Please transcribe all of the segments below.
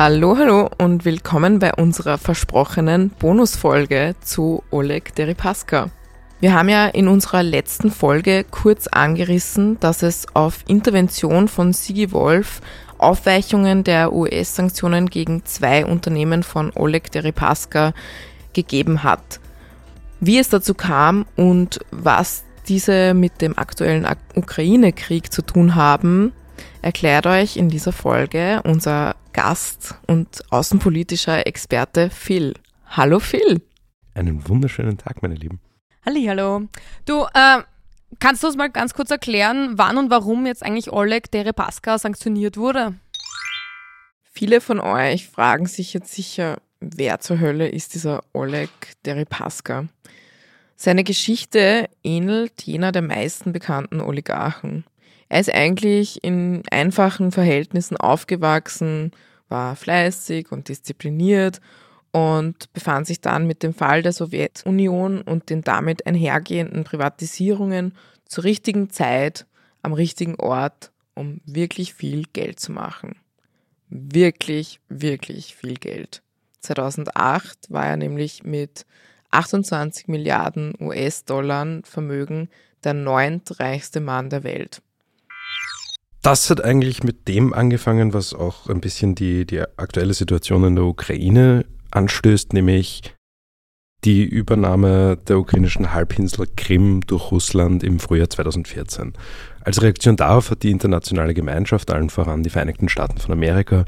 Hallo, hallo und willkommen bei unserer versprochenen Bonusfolge zu Oleg Deripaska. Wir haben ja in unserer letzten Folge kurz angerissen, dass es auf Intervention von Sigi Wolf Aufweichungen der US-Sanktionen gegen zwei Unternehmen von Oleg Deripaska gegeben hat. Wie es dazu kam und was diese mit dem aktuellen Ukraine-Krieg zu tun haben, erklärt euch in dieser Folge unser Gast und außenpolitischer Experte Phil. Hallo Phil. Einen wunderschönen Tag, meine Lieben. Hallo. Du, äh, kannst du uns mal ganz kurz erklären, wann und warum jetzt eigentlich Oleg Deripaska sanktioniert wurde? Viele von euch fragen sich jetzt sicher, wer zur Hölle ist dieser Oleg Deripaska? Seine Geschichte ähnelt jener der meisten bekannten Oligarchen. Er ist eigentlich in einfachen Verhältnissen aufgewachsen, war fleißig und diszipliniert und befand sich dann mit dem Fall der Sowjetunion und den damit einhergehenden Privatisierungen zur richtigen Zeit am richtigen Ort, um wirklich viel Geld zu machen. Wirklich, wirklich viel Geld. 2008 war er nämlich mit 28 Milliarden US-Dollar Vermögen der neuntreichste Mann der Welt. Das hat eigentlich mit dem angefangen, was auch ein bisschen die, die aktuelle Situation in der Ukraine anstößt, nämlich die Übernahme der ukrainischen Halbinsel Krim durch Russland im Frühjahr 2014. Als Reaktion darauf hat die internationale Gemeinschaft, allen voran die Vereinigten Staaten von Amerika,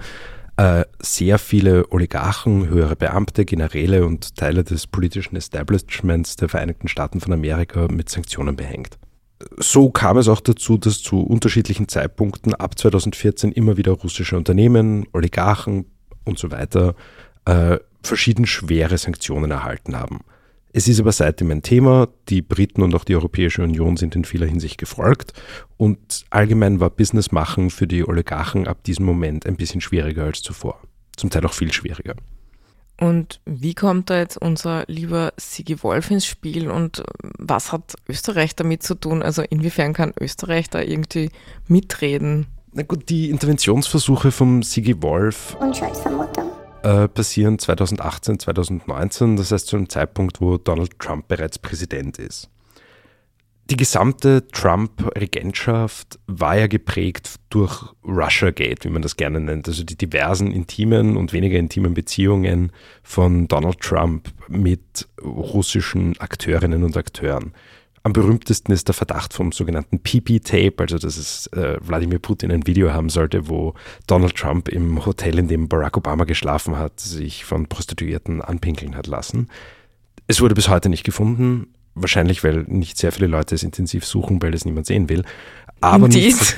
äh, sehr viele Oligarchen, höhere Beamte, Generäle und Teile des politischen Establishments der Vereinigten Staaten von Amerika mit Sanktionen behängt. So kam es auch dazu, dass zu unterschiedlichen Zeitpunkten ab 2014 immer wieder russische Unternehmen, Oligarchen und so weiter äh, verschieden schwere Sanktionen erhalten haben. Es ist aber seitdem ein Thema. Die Briten und auch die Europäische Union sind in vieler Hinsicht gefolgt. Und allgemein war Business machen für die Oligarchen ab diesem Moment ein bisschen schwieriger als zuvor. Zum Teil auch viel schwieriger. Und wie kommt da jetzt unser lieber Sigi Wolf ins Spiel und was hat Österreich damit zu tun? Also inwiefern kann Österreich da irgendwie mitreden? Na gut, die Interventionsversuche vom Sigi Wolf. Unschuldsvermutung äh, passieren 2018, 2019, das heißt zu einem Zeitpunkt, wo Donald Trump bereits Präsident ist. Die gesamte Trump-Regentschaft war ja geprägt durch Russiagate, wie man das gerne nennt, also die diversen intimen und weniger intimen Beziehungen von Donald Trump mit russischen Akteurinnen und Akteuren. Am berühmtesten ist der Verdacht vom sogenannten PP-Tape, also dass es äh, Wladimir Putin ein Video haben sollte, wo Donald Trump im Hotel, in dem Barack Obama geschlafen hat, sich von Prostituierten anpinkeln hat lassen. Es wurde bis heute nicht gefunden, wahrscheinlich weil nicht sehr viele Leute es intensiv suchen, weil es niemand sehen will. Aber nichts,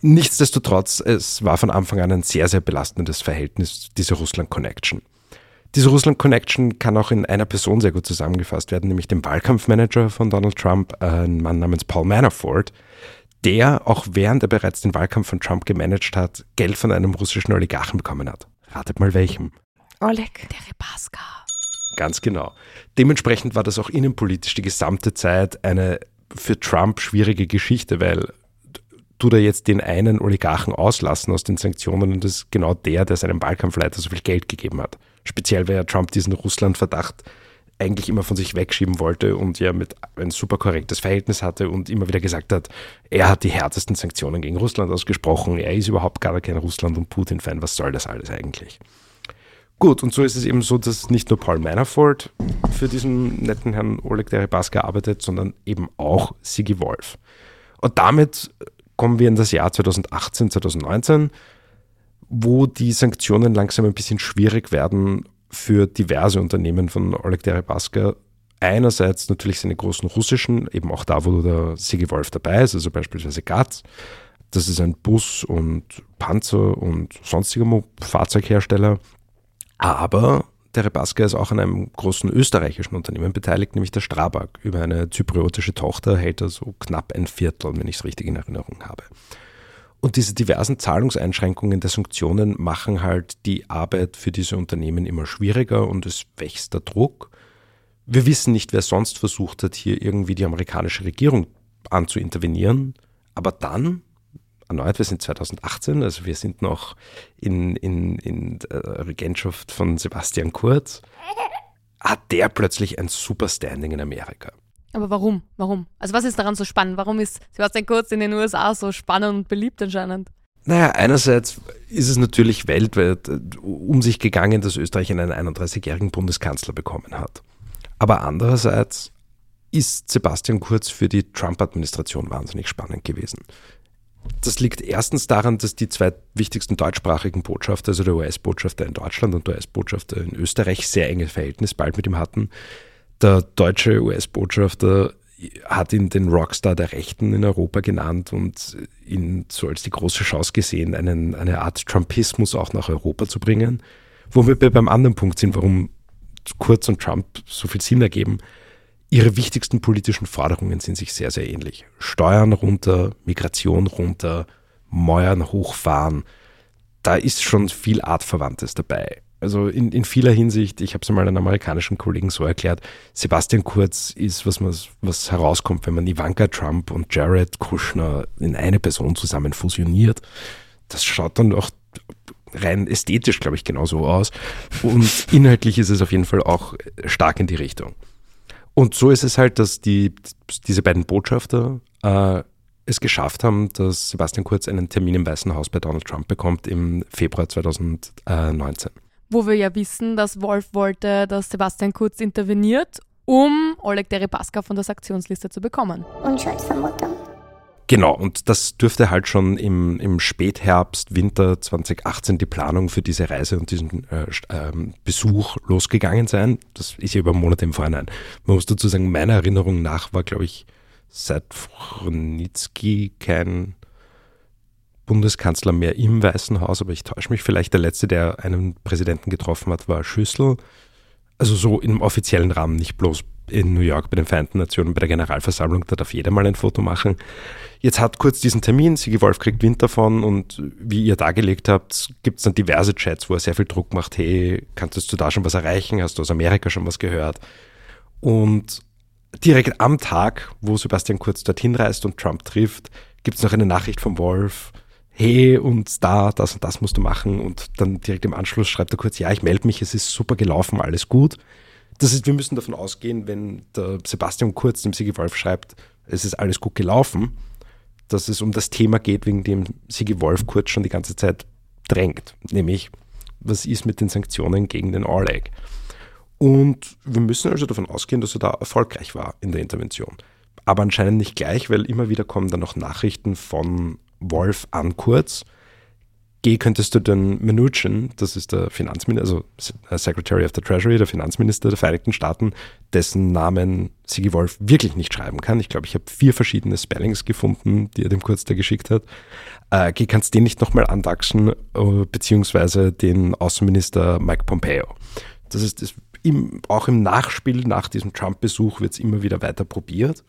nichtsdestotrotz, es war von Anfang an ein sehr, sehr belastendes Verhältnis, diese Russland-Connection. Diese Russland-Connection kann auch in einer Person sehr gut zusammengefasst werden, nämlich dem Wahlkampfmanager von Donald Trump, ein Mann namens Paul Manafort, der, auch während er bereits den Wahlkampf von Trump gemanagt hat, Geld von einem russischen Oligarchen bekommen hat. Ratet mal welchem. Oleg Deripaska. Ganz genau. Dementsprechend war das auch innenpolitisch die gesamte Zeit eine für Trump schwierige Geschichte, weil du da jetzt den einen Oligarchen auslassen aus den Sanktionen und das ist genau der, der seinem Wahlkampfleiter so viel Geld gegeben hat. Speziell, weil ja Trump diesen Russland-Verdacht eigentlich immer von sich wegschieben wollte und ja mit ein super korrektes Verhältnis hatte und immer wieder gesagt hat, er hat die härtesten Sanktionen gegen Russland ausgesprochen, er ist überhaupt gar kein Russland- und Putin-Fan, was soll das alles eigentlich? Gut, und so ist es eben so, dass nicht nur Paul Manafort für diesen netten Herrn Oleg Deripaska arbeitet, sondern eben auch Sigi Wolf. Und damit kommen wir in das Jahr 2018, 2019 wo die Sanktionen langsam ein bisschen schwierig werden für diverse Unternehmen von Oleg Deripaska. Einerseits natürlich seine großen russischen, eben auch da, wo der Sigi Wolf dabei ist, also beispielsweise GATS. Das ist ein Bus- und Panzer- und sonstiger Fahrzeughersteller. Aber der Rebaska ist auch an einem großen österreichischen Unternehmen beteiligt, nämlich der Strabag. Über eine zypriotische Tochter hält er so knapp ein Viertel, wenn ich es richtig in Erinnerung habe. Und diese diversen Zahlungseinschränkungen der Sanktionen machen halt die Arbeit für diese Unternehmen immer schwieriger und es wächst der Druck. Wir wissen nicht, wer sonst versucht hat, hier irgendwie die amerikanische Regierung anzuintervenieren. Aber dann, erneut, wir sind 2018, also wir sind noch in, in, in der Regentschaft von Sebastian Kurz, hat der plötzlich ein super Standing in Amerika. Aber warum? Warum? Also was ist daran so spannend? Warum ist Sebastian Kurz in den USA so spannend und beliebt anscheinend? Naja, einerseits ist es natürlich weltweit äh, um sich gegangen, dass Österreich einen 31-jährigen Bundeskanzler bekommen hat. Aber andererseits ist Sebastian Kurz für die Trump-Administration wahnsinnig spannend gewesen. Das liegt erstens daran, dass die zwei wichtigsten deutschsprachigen Botschafter, also der US-Botschafter in Deutschland und der US-Botschafter in Österreich, sehr enge Verhältnis bald mit ihm hatten. Der deutsche US-Botschafter hat ihn den Rockstar der Rechten in Europa genannt und ihn so als die große Chance gesehen, einen, eine Art Trumpismus auch nach Europa zu bringen. Wo wir beim anderen Punkt sind, warum Kurz und Trump so viel Sinn ergeben. Ihre wichtigsten politischen Forderungen sind sich sehr, sehr ähnlich. Steuern runter, Migration runter, Mauern hochfahren. Da ist schon viel Artverwandtes dabei. Also in, in vieler Hinsicht, ich habe es mal einem amerikanischen Kollegen so erklärt, Sebastian Kurz ist, was, man, was herauskommt, wenn man Ivanka Trump und Jared Kushner in eine Person zusammen fusioniert. Das schaut dann auch rein ästhetisch, glaube ich, genauso aus. Und inhaltlich ist es auf jeden Fall auch stark in die Richtung. Und so ist es halt, dass die, diese beiden Botschafter äh, es geschafft haben, dass Sebastian Kurz einen Termin im Weißen Haus bei Donald Trump bekommt im Februar 2019 wo wir ja wissen, dass Wolf wollte, dass Sebastian Kurz interveniert, um Oleg Deripaska von der Sanktionsliste zu bekommen. Unschuldsvermutung. Genau, und das dürfte halt schon im, im Spätherbst, Winter 2018 die Planung für diese Reise und diesen äh, äh, Besuch losgegangen sein. Das ist ja über Monate im Vorhinein. Man muss dazu sagen, meiner Erinnerung nach war, glaube ich, seit Fronitzky kein Bundeskanzler mehr im Weißen Haus, aber ich täusche mich vielleicht. Der letzte, der einen Präsidenten getroffen hat, war Schüssel. Also so im offiziellen Rahmen, nicht bloß in New York bei den Vereinten Nationen, bei der Generalversammlung, da darf jeder mal ein Foto machen. Jetzt hat kurz diesen Termin, Sigi Wolf kriegt Wind davon und wie ihr dargelegt habt, gibt es dann diverse Chats, wo er sehr viel Druck macht, hey, kannst du da schon was erreichen? Hast du aus Amerika schon was gehört? Und direkt am Tag, wo Sebastian Kurz dorthin reist und Trump trifft, gibt es noch eine Nachricht vom Wolf, hey, und da, das und das musst du machen. Und dann direkt im Anschluss schreibt er kurz, ja, ich melde mich, es ist super gelaufen, alles gut. Das ist, wir müssen davon ausgehen, wenn der Sebastian Kurz dem Sigi Wolf schreibt, es ist alles gut gelaufen, dass es um das Thema geht, wegen dem Sigi Wolf Kurz schon die ganze Zeit drängt. Nämlich, was ist mit den Sanktionen gegen den Oleg? Und wir müssen also davon ausgehen, dass er da erfolgreich war in der Intervention. Aber anscheinend nicht gleich, weil immer wieder kommen dann noch Nachrichten von Wolf an kurz. G könntest du den Mnuchin, das ist der Finanzminister, also äh, Secretary of the Treasury, der Finanzminister der Vereinigten Staaten, dessen Namen Sigi Wolf wirklich nicht schreiben kann. Ich glaube, ich habe vier verschiedene Spellings gefunden, die er dem Kurz da geschickt hat. Äh, G, kannst du den nicht nochmal andachsen, äh, beziehungsweise den Außenminister Mike Pompeo. Das ist das, im, auch im Nachspiel nach diesem Trump-Besuch wird es immer wieder weiter probiert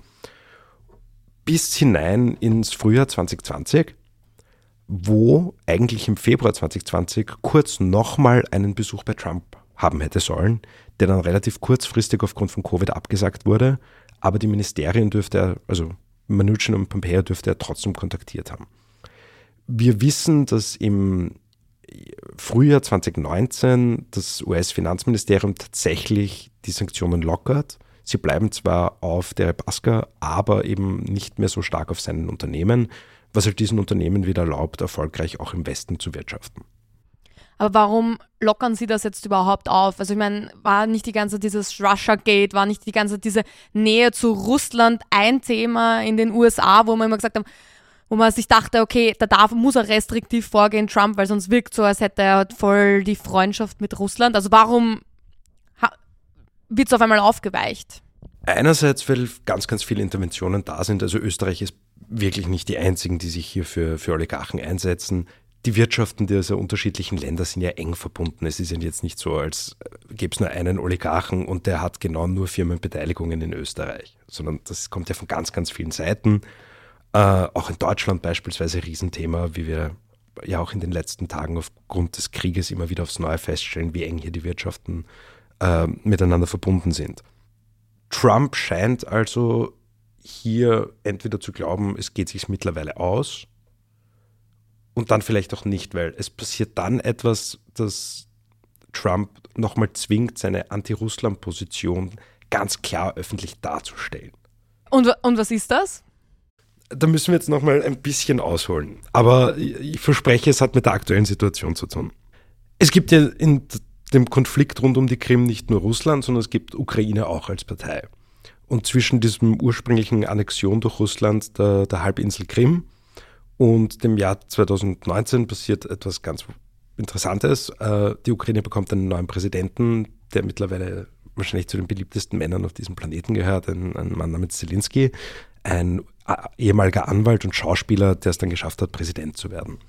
bis hinein ins Frühjahr 2020, wo eigentlich im Februar 2020 kurz nochmal einen Besuch bei Trump haben hätte sollen, der dann relativ kurzfristig aufgrund von Covid abgesagt wurde, aber die Ministerien dürfte er, also Mnuchin und Pompeo dürfte er trotzdem kontaktiert haben. Wir wissen, dass im Frühjahr 2019 das US-Finanzministerium tatsächlich die Sanktionen lockert Sie bleiben zwar auf der Basker, aber eben nicht mehr so stark auf seinen Unternehmen, was halt diesen Unternehmen wieder erlaubt, erfolgreich auch im Westen zu wirtschaften. Aber warum lockern Sie das jetzt überhaupt auf? Also ich meine, war nicht die ganze dieses Russia Gate, war nicht die ganze diese Nähe zu Russland ein Thema in den USA, wo man immer gesagt haben, wo man sich dachte, okay, da darf, muss er restriktiv vorgehen, Trump, weil sonst wirkt so, als hätte er voll die Freundschaft mit Russland. Also warum wird es auf einmal aufgeweicht? Einerseits, weil ganz, ganz viele Interventionen da sind. Also Österreich ist wirklich nicht die einzigen, die sich hier für, für Oligarchen einsetzen. Die Wirtschaften dieser unterschiedlichen Länder sind ja eng verbunden. Es ist ja jetzt nicht so, als gäbe es nur einen Oligarchen und der hat genau nur Firmenbeteiligungen in Österreich, sondern das kommt ja von ganz, ganz vielen Seiten. Äh, auch in Deutschland beispielsweise Riesenthema, wie wir ja auch in den letzten Tagen aufgrund des Krieges immer wieder aufs Neue feststellen, wie eng hier die Wirtschaften äh, miteinander verbunden sind. Trump scheint also hier entweder zu glauben, es geht sich mittlerweile aus, und dann vielleicht auch nicht, weil es passiert dann etwas, das Trump nochmal zwingt, seine Anti-Russland-Position ganz klar öffentlich darzustellen. Und, und was ist das? Da müssen wir jetzt nochmal ein bisschen ausholen. Aber ich verspreche, es hat mit der aktuellen Situation zu tun. Es gibt ja in dem Konflikt rund um die Krim nicht nur Russland, sondern es gibt Ukraine auch als Partei. Und zwischen diesem ursprünglichen Annexion durch Russland der, der Halbinsel Krim und dem Jahr 2019 passiert etwas ganz Interessantes. Äh, die Ukraine bekommt einen neuen Präsidenten, der mittlerweile wahrscheinlich zu den beliebtesten Männern auf diesem Planeten gehört, ein, ein Mann namens Zelensky, ein äh, ehemaliger Anwalt und Schauspieler, der es dann geschafft hat, Präsident zu werden.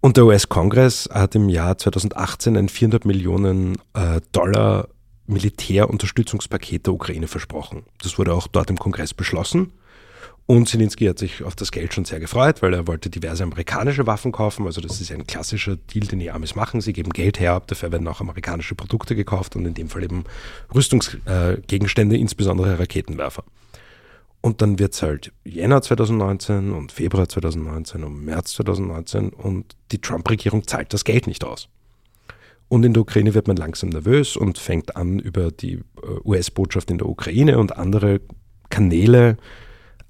Und der US-Kongress hat im Jahr 2018 ein 400 Millionen äh, Dollar Militärunterstützungspaket der Ukraine versprochen. Das wurde auch dort im Kongress beschlossen. Und Zelensky hat sich auf das Geld schon sehr gefreut, weil er wollte diverse amerikanische Waffen kaufen. Also das ist ein klassischer Deal, den die Amis machen. Sie geben Geld her, dafür werden auch amerikanische Produkte gekauft und in dem Fall eben Rüstungsgegenstände, insbesondere Raketenwerfer. Und dann wird es halt Jänner 2019 und Februar 2019 und März 2019 und die Trump-Regierung zahlt das Geld nicht aus. Und in der Ukraine wird man langsam nervös und fängt an, über die äh, US-Botschaft in der Ukraine und andere Kanäle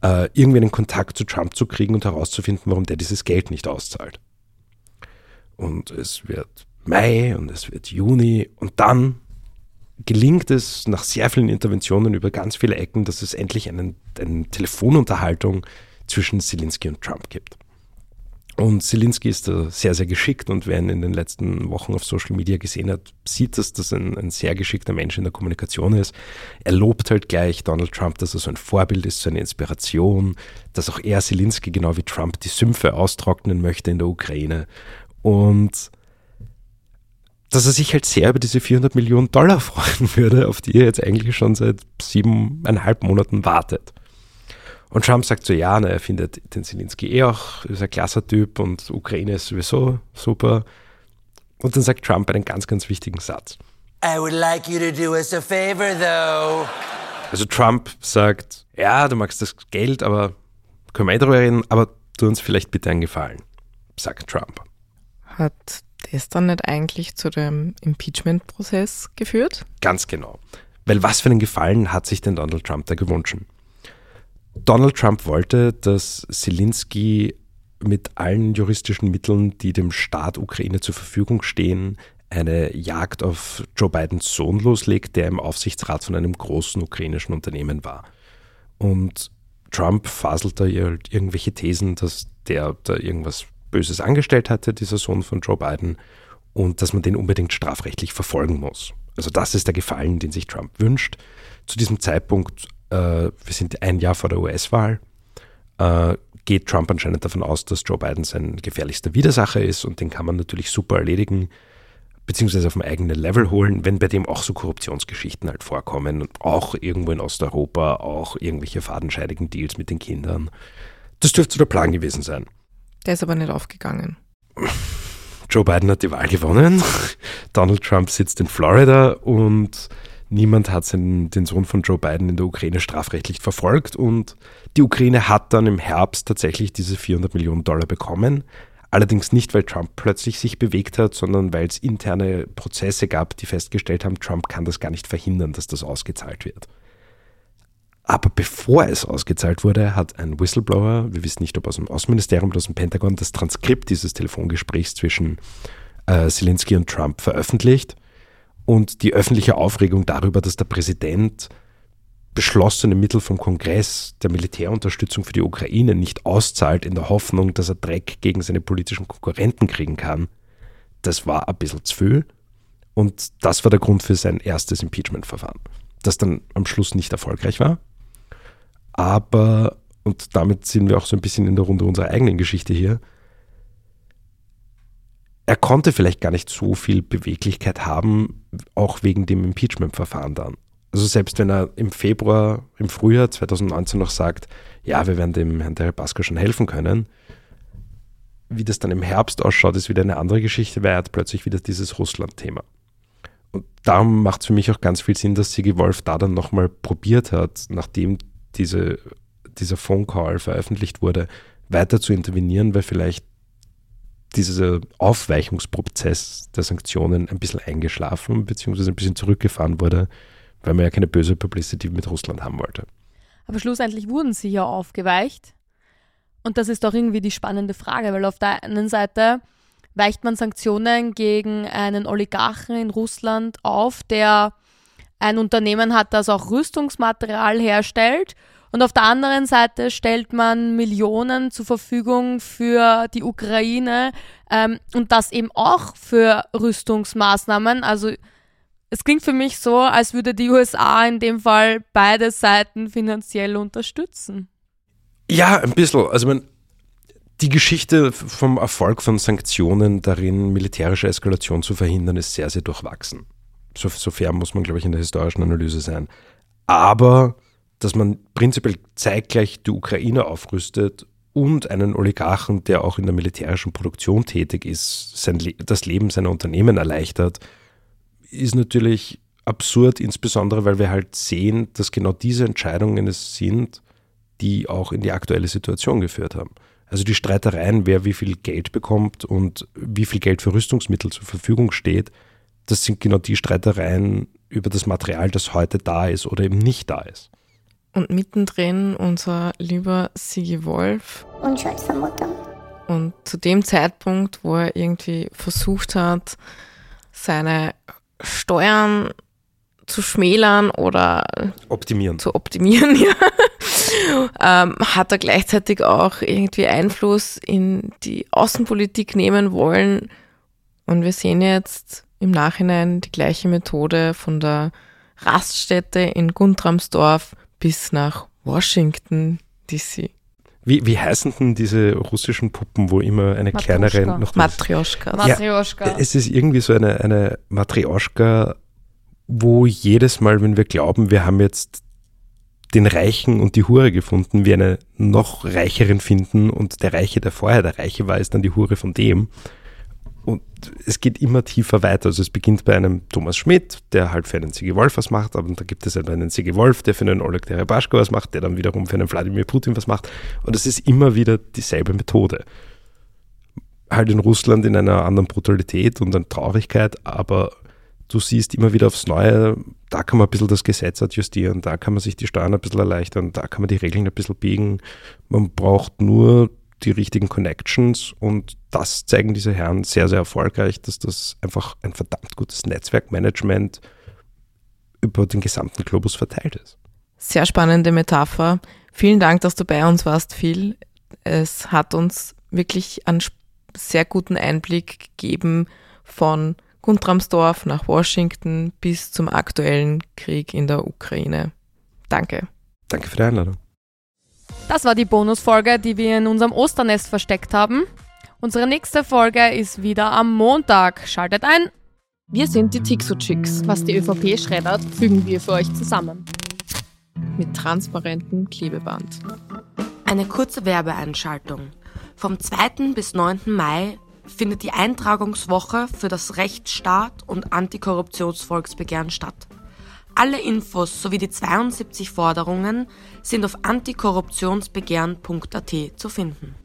äh, irgendwie einen Kontakt zu Trump zu kriegen und herauszufinden, warum der dieses Geld nicht auszahlt. Und es wird Mai und es wird Juni und dann gelingt es nach sehr vielen Interventionen über ganz viele Ecken, dass es endlich einen, eine Telefonunterhaltung zwischen Zelensky und Trump gibt. Und Zelensky ist da sehr, sehr geschickt und wer ihn in den letzten Wochen auf Social Media gesehen hat, sieht, dass das ein, ein, sehr geschickter Mensch in der Kommunikation ist. Er lobt halt gleich Donald Trump, dass er so ein Vorbild ist, so eine Inspiration, dass auch er Zelensky genau wie Trump die Sümpfe austrocknen möchte in der Ukraine. Und dass er sich halt sehr über diese 400 Millionen Dollar freuen würde, auf die er jetzt eigentlich schon seit siebeneinhalb Monaten wartet. Und Trump sagt so, ja, na, er findet den Zelensky eh auch, ist ein klasse Typ und Ukraine ist sowieso super. Und dann sagt Trump einen ganz, ganz wichtigen Satz. I would like you to do us a favor, though. Also Trump sagt, ja, du magst das Geld, aber können wir eh darüber reden, aber tu uns vielleicht bitte einen Gefallen, sagt Trump. Hat das dann nicht eigentlich zu dem Impeachment-Prozess geführt? Ganz genau. Weil was für einen Gefallen hat sich denn Donald Trump da gewünscht? Donald Trump wollte, dass Zelensky mit allen juristischen Mitteln, die dem Staat Ukraine zur Verfügung stehen, eine Jagd auf Joe Bidens Sohn loslegt, der im Aufsichtsrat von einem großen ukrainischen Unternehmen war. Und Trump faselt da irgendwelche Thesen, dass der da irgendwas Böses angestellt hatte, dieser Sohn von Joe Biden, und dass man den unbedingt strafrechtlich verfolgen muss. Also das ist der Gefallen, den sich Trump wünscht. Zu diesem Zeitpunkt äh, wir sind ein Jahr vor der US-Wahl, äh, geht Trump anscheinend davon aus, dass Joe Biden sein gefährlichster Widersacher ist und den kann man natürlich super erledigen, beziehungsweise auf dem eigenen Level holen, wenn bei dem auch so Korruptionsgeschichten halt vorkommen, auch irgendwo in Osteuropa, auch irgendwelche fadenscheidigen Deals mit den Kindern. Das dürfte so der Plan gewesen sein. Der ist aber nicht aufgegangen. Joe Biden hat die Wahl gewonnen. Donald Trump sitzt in Florida und Niemand hat den Sohn von Joe Biden in der Ukraine strafrechtlich verfolgt und die Ukraine hat dann im Herbst tatsächlich diese 400 Millionen Dollar bekommen. Allerdings nicht, weil Trump plötzlich sich bewegt hat, sondern weil es interne Prozesse gab, die festgestellt haben, Trump kann das gar nicht verhindern, dass das ausgezahlt wird. Aber bevor es ausgezahlt wurde, hat ein Whistleblower, wir wissen nicht, ob aus dem Außenministerium oder aus dem Pentagon, das Transkript dieses Telefongesprächs zwischen äh, Zelensky und Trump veröffentlicht und die öffentliche Aufregung darüber, dass der Präsident beschlossene Mittel vom Kongress der Militärunterstützung für die Ukraine nicht auszahlt, in der Hoffnung, dass er Dreck gegen seine politischen Konkurrenten kriegen kann, das war ein bisschen zu viel. Und das war der Grund für sein erstes Impeachment-Verfahren, das dann am Schluss nicht erfolgreich war. Aber, und damit sind wir auch so ein bisschen in der Runde unserer eigenen Geschichte hier, er konnte vielleicht gar nicht so viel Beweglichkeit haben, auch wegen dem Impeachment-Verfahren dann. Also selbst wenn er im Februar, im Frühjahr 2019 noch sagt, ja, wir werden dem Herrn Deripaska schon helfen können, wie das dann im Herbst ausschaut, ist wieder eine andere Geschichte, weil er hat plötzlich wieder dieses Russland-Thema. Und darum macht es für mich auch ganz viel Sinn, dass Sigi Wolf da dann nochmal probiert hat, nachdem diese, dieser Phone Call veröffentlicht wurde, weiter zu intervenieren, weil vielleicht dieser Aufweichungsprozess der Sanktionen ein bisschen eingeschlafen bzw. ein bisschen zurückgefahren wurde, weil man ja keine böse Publicity mit Russland haben wollte. Aber schlussendlich wurden sie ja aufgeweicht. Und das ist doch irgendwie die spannende Frage, weil auf der einen Seite weicht man Sanktionen gegen einen Oligarchen in Russland auf, der ein Unternehmen hat, das auch Rüstungsmaterial herstellt. Und auf der anderen Seite stellt man Millionen zur Verfügung für die Ukraine ähm, und das eben auch für Rüstungsmaßnahmen. Also es klingt für mich so, als würde die USA in dem Fall beide Seiten finanziell unterstützen. Ja, ein bisschen. Also man, die Geschichte vom Erfolg von Sanktionen darin, militärische Eskalation zu verhindern, ist sehr, sehr durchwachsen. So, so fair muss man, glaube ich, in der historischen Analyse sein. Aber dass man prinzipiell zeitgleich die Ukraine aufrüstet und einen Oligarchen, der auch in der militärischen Produktion tätig ist, sein Le das Leben seiner Unternehmen erleichtert, ist natürlich absurd, insbesondere weil wir halt sehen, dass genau diese Entscheidungen es sind, die auch in die aktuelle Situation geführt haben. Also die Streitereien, wer wie viel Geld bekommt und wie viel Geld für Rüstungsmittel zur Verfügung steht, das sind genau die Streitereien über das Material, das heute da ist oder eben nicht da ist. Und mittendrin unser lieber Sigi Wolf. Unschuldsvermutung. Und zu dem Zeitpunkt, wo er irgendwie versucht hat, seine Steuern zu schmälern oder optimieren. zu optimieren, ja, ähm, hat er gleichzeitig auch irgendwie Einfluss in die Außenpolitik nehmen wollen. Und wir sehen jetzt im Nachhinein die gleiche Methode von der Raststätte in Guntramsdorf bis nach Washington DC. Wie, wie heißen denn diese russischen Puppen, wo immer eine Matryoshka. kleinere noch Matryoshka. Matryoshka. Es ist irgendwie so eine, eine Matryoshka, wo jedes Mal, wenn wir glauben, wir haben jetzt den Reichen und die Hure gefunden, wir eine noch reicheren finden und der Reiche, der vorher der Reiche war, ist dann die Hure von dem. Und es geht immer tiefer weiter. Also es beginnt bei einem Thomas Schmidt, der halt für einen Sigi Wolf was macht, aber da gibt es halt einen Sigi Wolf, der für einen Oleg Deripaschko was macht, der dann wiederum für einen Wladimir Putin was macht. Und es ist immer wieder dieselbe Methode. Halt in Russland in einer anderen Brutalität und an Traurigkeit, aber du siehst immer wieder aufs Neue, da kann man ein bisschen das Gesetz adjustieren, da kann man sich die Steuern ein bisschen erleichtern, da kann man die Regeln ein bisschen biegen. Man braucht nur die richtigen Connections und das zeigen diese Herren sehr, sehr erfolgreich, dass das einfach ein verdammt gutes Netzwerkmanagement über den gesamten Globus verteilt ist. Sehr spannende Metapher. Vielen Dank, dass du bei uns warst, Phil. Es hat uns wirklich einen sehr guten Einblick gegeben von Guntramsdorf nach Washington bis zum aktuellen Krieg in der Ukraine. Danke. Danke für die Einladung. Das war die Bonusfolge, die wir in unserem Osternest versteckt haben. Unsere nächste Folge ist wieder am Montag. Schaltet ein. Wir sind die Tixo-Chicks. Was die ÖVP schreddert, fügen wir für euch zusammen. Mit transparentem Klebeband. Eine kurze Werbeeinschaltung. Vom 2. bis 9. Mai findet die Eintragungswoche für das Rechtsstaat und Antikorruptionsvolksbegehren statt. Alle Infos sowie die 72 Forderungen sind auf antikorruptionsbegehren.at zu finden.